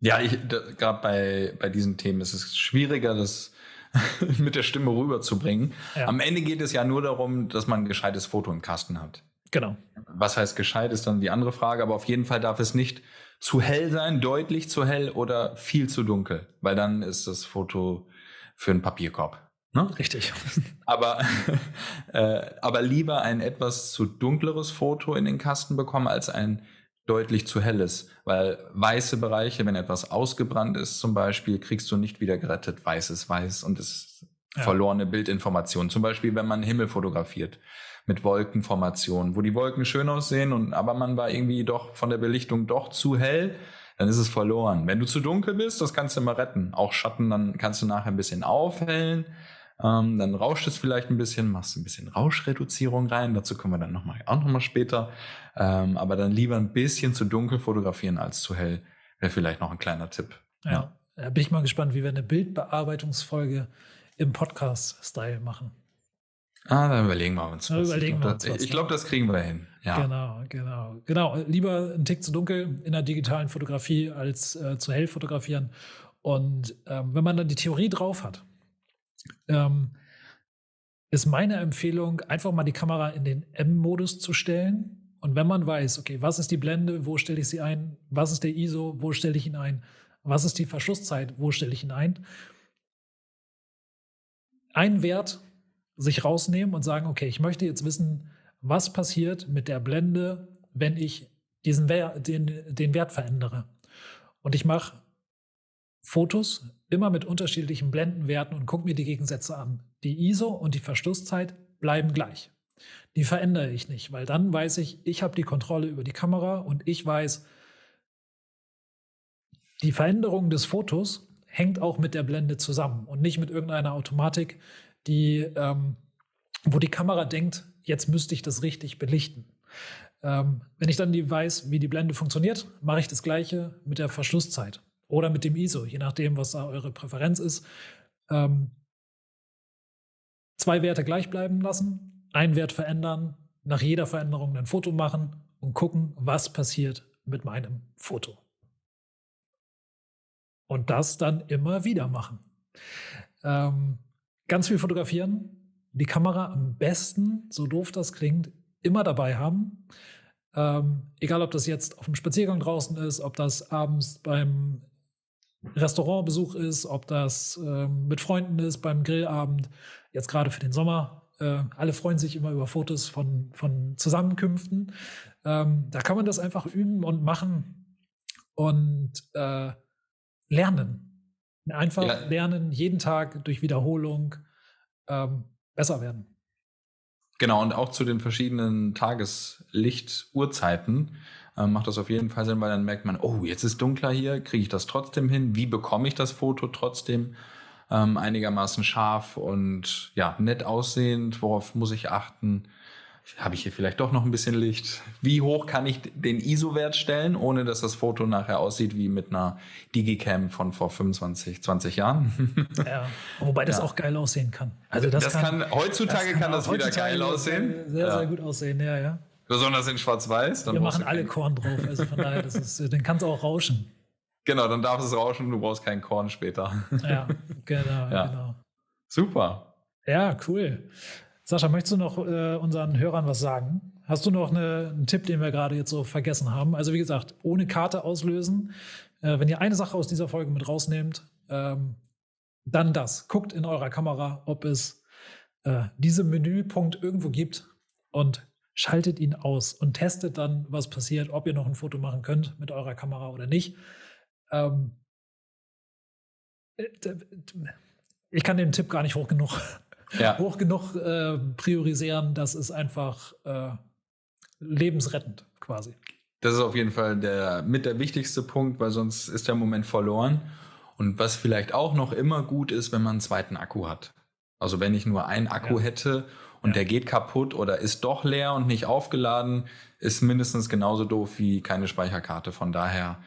Ja, gerade bei, bei diesen Themen ist es schwieriger, das <laughs> mit der Stimme rüberzubringen. Ja. Am Ende geht es ja nur darum, dass man ein gescheites Foto im Kasten hat. Genau. Was heißt gescheit, ist dann die andere Frage, aber auf jeden Fall darf es nicht zu hell sein, deutlich zu hell oder viel zu dunkel, weil dann ist das Foto für einen Papierkorb. Ne? Richtig. Aber, <laughs> äh, aber lieber ein etwas zu dunkleres Foto in den Kasten bekommen als ein deutlich zu hell ist. Weil weiße Bereiche, wenn etwas ausgebrannt ist zum Beispiel, kriegst du nicht wieder gerettet. Weißes weiß und es ja. verlorene Bildinformation. Zum Beispiel, wenn man Himmel fotografiert mit Wolkenformationen, wo die Wolken schön aussehen und aber man war irgendwie doch von der Belichtung doch zu hell, dann ist es verloren. Wenn du zu dunkel bist, das kannst du immer retten. Auch Schatten, dann kannst du nachher ein bisschen aufhellen. Ähm, dann rauscht es vielleicht ein bisschen, machst ein bisschen Rauschreduzierung rein. Dazu kommen wir dann noch mal, auch nochmal später. Ähm, aber dann lieber ein bisschen zu dunkel fotografieren als zu hell. Wäre vielleicht noch ein kleiner Tipp. Ja, ja. da bin ich mal gespannt, wie wir eine Bildbearbeitungsfolge im Podcast-Style machen. Ah, dann überlegen wir uns was. Überlegen ich glaube, das, glaub, das, kriegen wir hin. Ja. Genau, genau. Genau. Lieber ein Tick zu dunkel in der digitalen Fotografie als äh, zu hell fotografieren. Und ähm, wenn man dann die Theorie drauf hat, ähm, ist meine Empfehlung, einfach mal die Kamera in den M-Modus zu stellen. Und wenn man weiß, okay, was ist die Blende, wo stelle ich sie ein, was ist der ISO, wo stelle ich ihn ein, was ist die Verschlusszeit, wo stelle ich ihn ein, ein Wert sich rausnehmen und sagen, okay, ich möchte jetzt wissen, was passiert mit der Blende, wenn ich diesen Wert, den, den Wert verändere. Und ich mache Fotos immer mit unterschiedlichen Blendenwerten und gucke mir die Gegensätze an. Die ISO und die Verschlusszeit bleiben gleich. Die verändere ich nicht, weil dann weiß ich, ich habe die Kontrolle über die Kamera und ich weiß, die Veränderung des Fotos hängt auch mit der Blende zusammen und nicht mit irgendeiner Automatik, die, ähm, wo die Kamera denkt, jetzt müsste ich das richtig belichten. Ähm, wenn ich dann die weiß, wie die Blende funktioniert, mache ich das gleiche mit der Verschlusszeit oder mit dem ISO, je nachdem, was da eure Präferenz ist. Ähm, zwei Werte gleich bleiben lassen, einen Wert verändern, nach jeder Veränderung ein Foto machen und gucken, was passiert mit meinem Foto. Und das dann immer wieder machen. Ähm, ganz viel fotografieren, die Kamera am besten, so doof das klingt, immer dabei haben. Ähm, egal, ob das jetzt auf dem Spaziergang draußen ist, ob das abends beim Restaurantbesuch ist, ob das ähm, mit Freunden ist, beim Grillabend, jetzt gerade für den Sommer. Äh, alle freuen sich immer über Fotos von, von Zusammenkünften. Ähm, da kann man das einfach üben und machen und äh, lernen. Einfach ja. lernen, jeden Tag durch Wiederholung ähm, besser werden. Genau, und auch zu den verschiedenen Tageslicht-Uhrzeiten äh, macht das auf jeden Fall Sinn, weil dann merkt man, oh, jetzt ist dunkler hier, kriege ich das trotzdem hin? Wie bekomme ich das Foto trotzdem ähm, einigermaßen scharf und ja, nett aussehend? Worauf muss ich achten? habe ich hier vielleicht doch noch ein bisschen Licht? Wie hoch kann ich den ISO-Wert stellen, ohne dass das Foto nachher aussieht wie mit einer Digicam von vor 25, 20 Jahren? <laughs> ja, wobei das ja. auch geil aussehen kann. Also das, das kann, kann, heutzutage das kann, das wieder geil aussehen. Sehr, ja. sehr gut aussehen, ja, ja. Besonders in Schwarz-Weiß. Wir machen alle Korn drauf, also von daher, das ist, dann kann es auch rauschen. Genau, dann darf es rauschen, du brauchst keinen Korn später. Ja, genau, <laughs> ja. genau. Super. Ja, cool. Sascha, möchtest du noch äh, unseren Hörern was sagen? Hast du noch eine, einen Tipp, den wir gerade jetzt so vergessen haben? Also wie gesagt, ohne Karte auslösen. Äh, wenn ihr eine Sache aus dieser Folge mit rausnehmt, ähm, dann das. Guckt in eurer Kamera, ob es äh, diesen Menüpunkt irgendwo gibt und schaltet ihn aus und testet dann, was passiert, ob ihr noch ein Foto machen könnt mit eurer Kamera oder nicht. Ähm, äh, ich kann den Tipp gar nicht hoch genug ja. <laughs> hoch genug äh, priorisieren, das ist einfach äh, lebensrettend quasi. Das ist auf jeden Fall der mit der wichtigste Punkt, weil sonst ist der Moment verloren. Und was vielleicht auch noch immer gut ist, wenn man einen zweiten Akku hat. Also wenn ich nur einen Akku ja. hätte und ja. der geht kaputt oder ist doch leer und nicht aufgeladen, ist mindestens genauso doof wie keine Speicherkarte. Von daher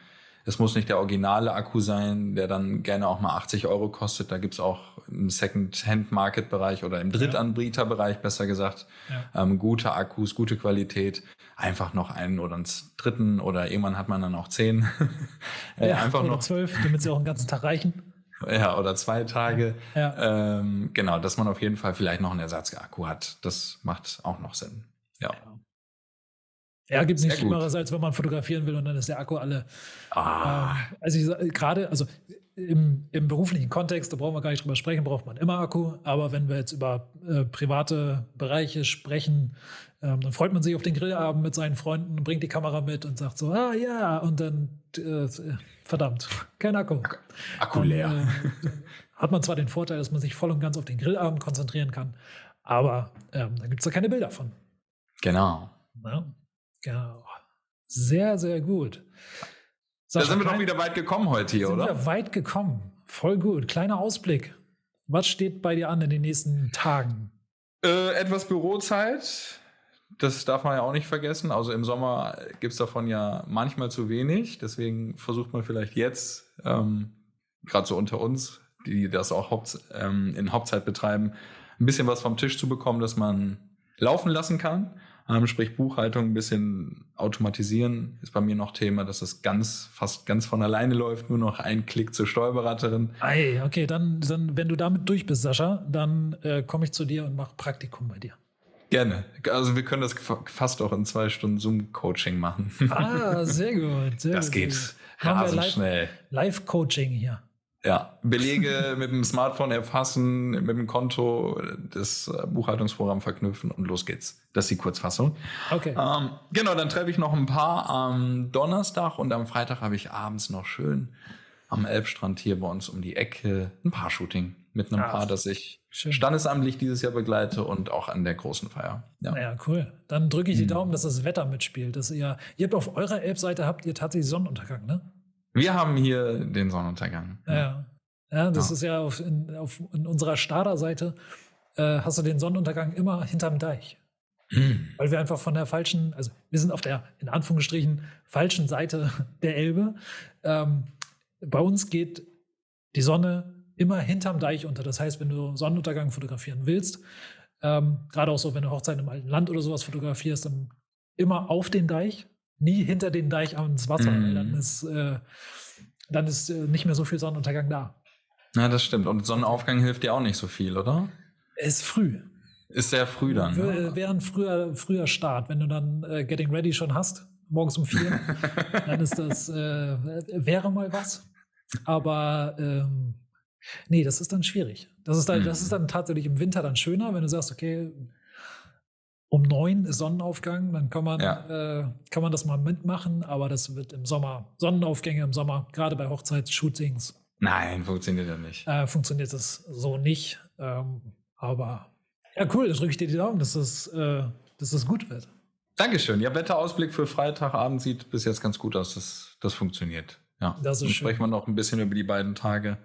es muss nicht der originale Akku sein, der dann gerne auch mal 80 Euro kostet. Da gibt's auch im Second-Hand-Market-Bereich oder im Drittanbieterbereich, besser gesagt, ja. ähm, gute Akkus, gute Qualität. Einfach noch einen oder einen dritten oder irgendwann hat man dann auch zehn. <laughs> äh, ja, einfach noch zwölf, damit sie auch den ganzen Tag reichen. <laughs> Ja, oder zwei Tage. Ja. Ähm, genau, dass man auf jeden Fall vielleicht noch einen Ersatzakku hat. Das macht auch noch Sinn. Ja. Ja, gibt es nichts Schlimmeres, als wenn man fotografieren will und dann ist der Akku alle. Ah. Äh, also gerade, also im, im, beruflichen Kontext, da brauchen wir gar nicht drüber sprechen, braucht man immer Akku. Aber wenn wir jetzt über äh, private Bereiche sprechen, ähm, dann freut man sich auf den Grillabend mit seinen Freunden, bringt die Kamera mit und sagt so, ah ja, und dann äh, verdammt, kein Akku. Akku leer. Dann, äh, hat man zwar den Vorteil, dass man sich voll und ganz auf den Grillabend konzentrieren kann, aber ähm, dann gibt es da keine Bilder von. Genau. Ja. Genau. Sehr, sehr gut. Sascha, da sind wir doch wieder weit gekommen heute hier, sind oder? Wir weit gekommen. Voll gut. Kleiner Ausblick. Was steht bei dir an in den nächsten Tagen? Äh, etwas Bürozeit. Das darf man ja auch nicht vergessen. Also im Sommer gibt es davon ja manchmal zu wenig. Deswegen versucht man vielleicht jetzt, ähm, gerade so unter uns, die das auch Haupt, ähm, in Hauptzeit betreiben, ein bisschen was vom Tisch zu bekommen, dass man laufen lassen kann. Ähm, sprich Buchhaltung ein bisschen automatisieren ist bei mir noch Thema, dass das ganz fast ganz von alleine läuft, nur noch ein Klick zur Steuerberaterin. Ei, okay, dann, dann wenn du damit durch bist, Sascha, dann äh, komme ich zu dir und mache Praktikum bei dir. Gerne. Also wir können das fast auch in zwei Stunden Zoom-Coaching machen. Ah, sehr gut. Sehr <laughs> das gut. geht rasend schnell. Live-Coaching hier. Ja, Belege mit dem Smartphone erfassen, mit dem Konto das Buchhaltungsprogramm verknüpfen und los geht's. Das ist die Kurzfassung. Okay. Ähm, genau, dann treffe ich noch ein paar am Donnerstag und am Freitag habe ich abends noch schön am Elbstrand hier bei uns um die Ecke ein Paar-Shooting mit einem Ach, Paar, das ich schön. standesamtlich dieses Jahr begleite und auch an der großen Feier. Ja. Naja, cool. Dann drücke ich die Hm. Daumen, dass das Wetter mitspielt. Dass ihr, ihr habt auf eurer Elbseite habt ihr tatsächlich Sonnenuntergang, ne? Wir haben hier den Sonnenuntergang. Ja. Ja, das Ja. ist ja auf, in, auf in unserer Stader-Seite äh, hast du den Sonnenuntergang immer hinterm Deich. Hm. Weil wir einfach von der falschen, also wir sind auf der, in Anführungsstrichen, falschen Seite <laughs> der Elbe. Ähm, bei uns geht die Sonne immer hinterm Deich unter. Das heißt, wenn du Sonnenuntergang fotografieren willst, ähm, gerade auch so, wenn du Hochzeiten im alten Land oder sowas fotografierst, dann immer auf den Deich, nie hinter den Deich ans Wasser, Mhm. dann ist, äh, dann ist äh, nicht mehr so viel Sonnenuntergang da. Na, das stimmt. Und Sonnenaufgang hilft dir auch nicht so viel, oder? Es ist früh. Ist sehr früh dann. Wär- Ne? Wäre ein früher, früher Start, wenn du dann äh, Getting Ready schon hast, morgens um vier, <laughs> dann ist das, äh, wäre mal was. Aber ähm, nee, das ist dann schwierig. Das ist, dann, das Mhm. ist dann tatsächlich im Winter dann schöner, wenn du sagst, okay, um neun ist Sonnenaufgang, dann kann man, äh, kann man das mal mitmachen, aber das wird im Sommer, Sonnenaufgänge im Sommer, gerade bei Hochzeitsshootings, Nein, funktioniert ja nicht. äh, funktioniert das so nicht. Ähm, aber ja, cool, da drücke ich dir die Daumen, dass das, äh, dass das gut wird. Dankeschön. Ja, Wetterausblick für Freitagabend sieht bis jetzt ganz gut aus. Das, das funktioniert. Ja. Das ist Dann schön. sprechen wir noch ein bisschen über die beiden Tage.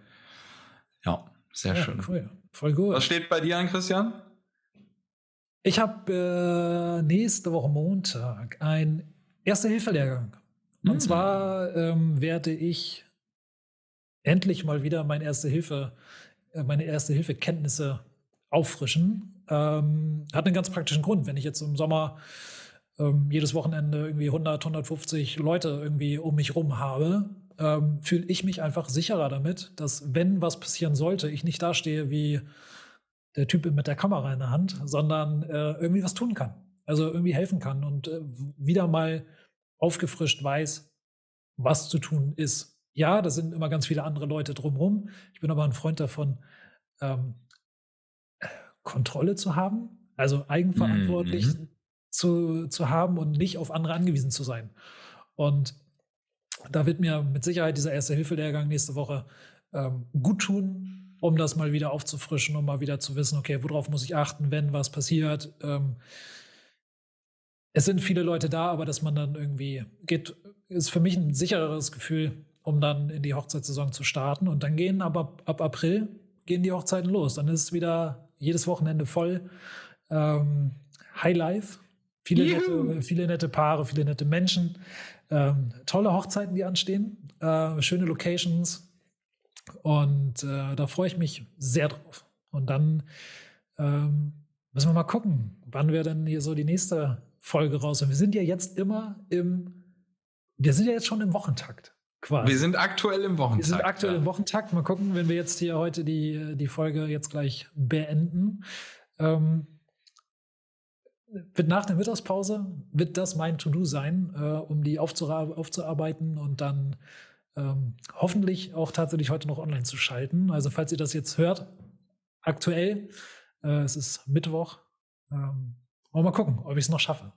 Ja, sehr ja, schön. Cool. Voll gut. Was steht bei dir an, Christian? Ich habe äh, nächste Woche Montag ein Erste-Hilfe-Lehrgang. Und Hm. zwar ähm, werde ich endlich mal wieder meine Erste-Hilfe, äh, meine Erste-Hilfe-Kenntnisse auffrischen. Ähm, hat einen ganz praktischen Grund. Wenn ich jetzt im Sommer ähm, jedes Wochenende irgendwie 100, 150 Leute irgendwie um mich rum habe, ähm, fühle ich mich einfach sicherer damit, dass wenn was passieren sollte, ich nicht dastehe wie der Typ mit der Kamera in der Hand, sondern äh, irgendwie was tun kann. Also irgendwie helfen kann und äh, wieder mal aufgefrischt weiß, was zu tun ist. Ja, da sind immer ganz viele andere Leute drumherum. Ich bin aber ein Freund davon, ähm, Kontrolle zu haben, also eigenverantwortlich Mhm. zu, zu haben und nicht auf andere angewiesen zu sein. Und da wird mir mit Sicherheit dieser Erste-Hilfe-Lehrgang nächste Woche ähm, gut tun, um das mal wieder aufzufrischen, um mal wieder zu wissen, okay, worauf muss ich achten, wenn was passiert. Ähm, es sind viele Leute da, aber dass man dann irgendwie geht, ist für mich ein sichereres Gefühl, um dann in die Hochzeitssaison zu starten. Und dann gehen aber ab April gehen die Hochzeiten los. Dann ist wieder jedes Wochenende voll. Ähm, High Life. Viele nette, viele nette Paare, viele nette Menschen. Ähm, tolle Hochzeiten, die anstehen. Äh, schöne Locations. Und äh, da freue ich mich sehr drauf. Und dann ähm, müssen wir mal gucken, wann wir dann hier so die nächste Folge raus. Und wir sind ja jetzt immer im, wir sind ja jetzt schon im Wochentakt quasi. Wir sind aktuell im Wochentag. Wir sind aktuell ja. im Wochentakt. Mal gucken, wenn wir jetzt hier heute die, die Folge jetzt gleich beenden. Ähm, wird nach der Mittagspause, wird das mein To-Do sein, äh, um die aufzuarbeiten und dann ähm, hoffentlich auch tatsächlich heute noch online zu schalten. Also falls ihr das jetzt hört, aktuell, äh, es ist Mittwoch, ähm, wollen wir mal gucken, ob ich es noch schaffe.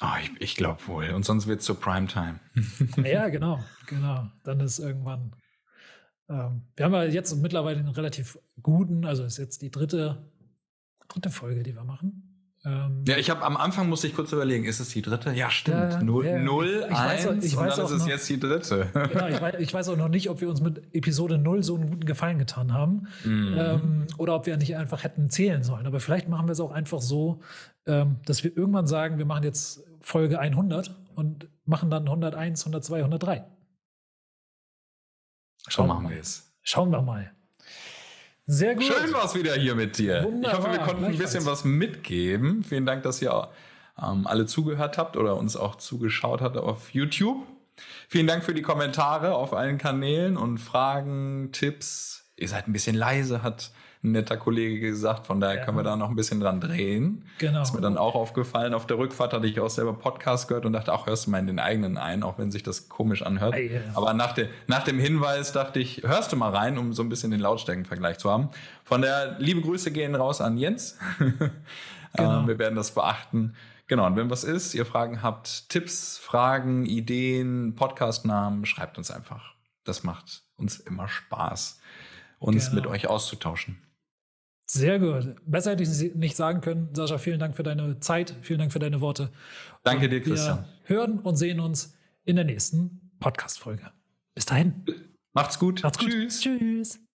Oh, ich ich glaube wohl. Und sonst wird es zur Primetime. <laughs> <laughs> Ja, genau, genau. Dann ist irgendwann. Ähm, wir haben ja jetzt mittlerweile einen relativ guten, also ist jetzt die dritte, dritte Folge, die wir machen. Ähm, Ja, ich habe am Anfang musste ich kurz überlegen, ist es die dritte? Ja, stimmt. Ja, null, ja. null, Ich weiß auch- eins ich und weiß dann auch ist es noch- jetzt die dritte. Genau, ich, weiß, ich weiß auch noch nicht, ob wir uns mit Episode 0 so einen guten Gefallen getan haben. Mhm. Ähm, oder ob wir nicht einfach hätten zählen sollen. Aber vielleicht machen wir es auch einfach so, ähm, dass wir irgendwann sagen, wir machen jetzt Folge 100 und machen dann 101, 102, 103. so Schauen wir mal. Schauen wir mal. Sehr gut. Schön war es wieder hier mit dir. Wunderbar, ich hoffe, wir konnten ein bisschen was mitgeben. Vielen Dank, dass ihr ähm, alle zugehört habt oder uns auch zugeschaut habt auf YouTube. Vielen Dank für die Kommentare auf allen Kanälen und Fragen, Tipps. Ihr seid ein bisschen leise, hat netter Kollege gesagt. Von daher Ja. können wir da noch ein bisschen dran drehen. Genau. Ist mir dann auch aufgefallen. Auf der Rückfahrt hatte ich auch selber Podcast gehört und dachte, ach, hörst du mal in den eigenen ein, auch wenn sich das komisch anhört. Ja. Aber nach, de, nach dem Hinweis dachte ich, hörst du mal rein, um so ein bisschen den Lautstärkenvergleich zu haben. Von der liebe Grüße gehen raus an Jens. <laughs> Genau. Ähm, wir werden das beachten. Genau, und wenn was ist, ihr Fragen habt, Tipps, Fragen, Ideen, Podcastnamen, schreibt uns einfach. Das macht uns immer Spaß, uns Genau. mit euch auszutauschen. Sehr gut. Besser hätte ich es nicht sagen können. Sascha, vielen Dank für deine Zeit, vielen Dank für deine Worte. Danke dir, Christian. Wir hören und sehen uns in der nächsten Podcast-Folge. Bis dahin. Macht's gut. Macht's gut. Tschüss. Tschüss.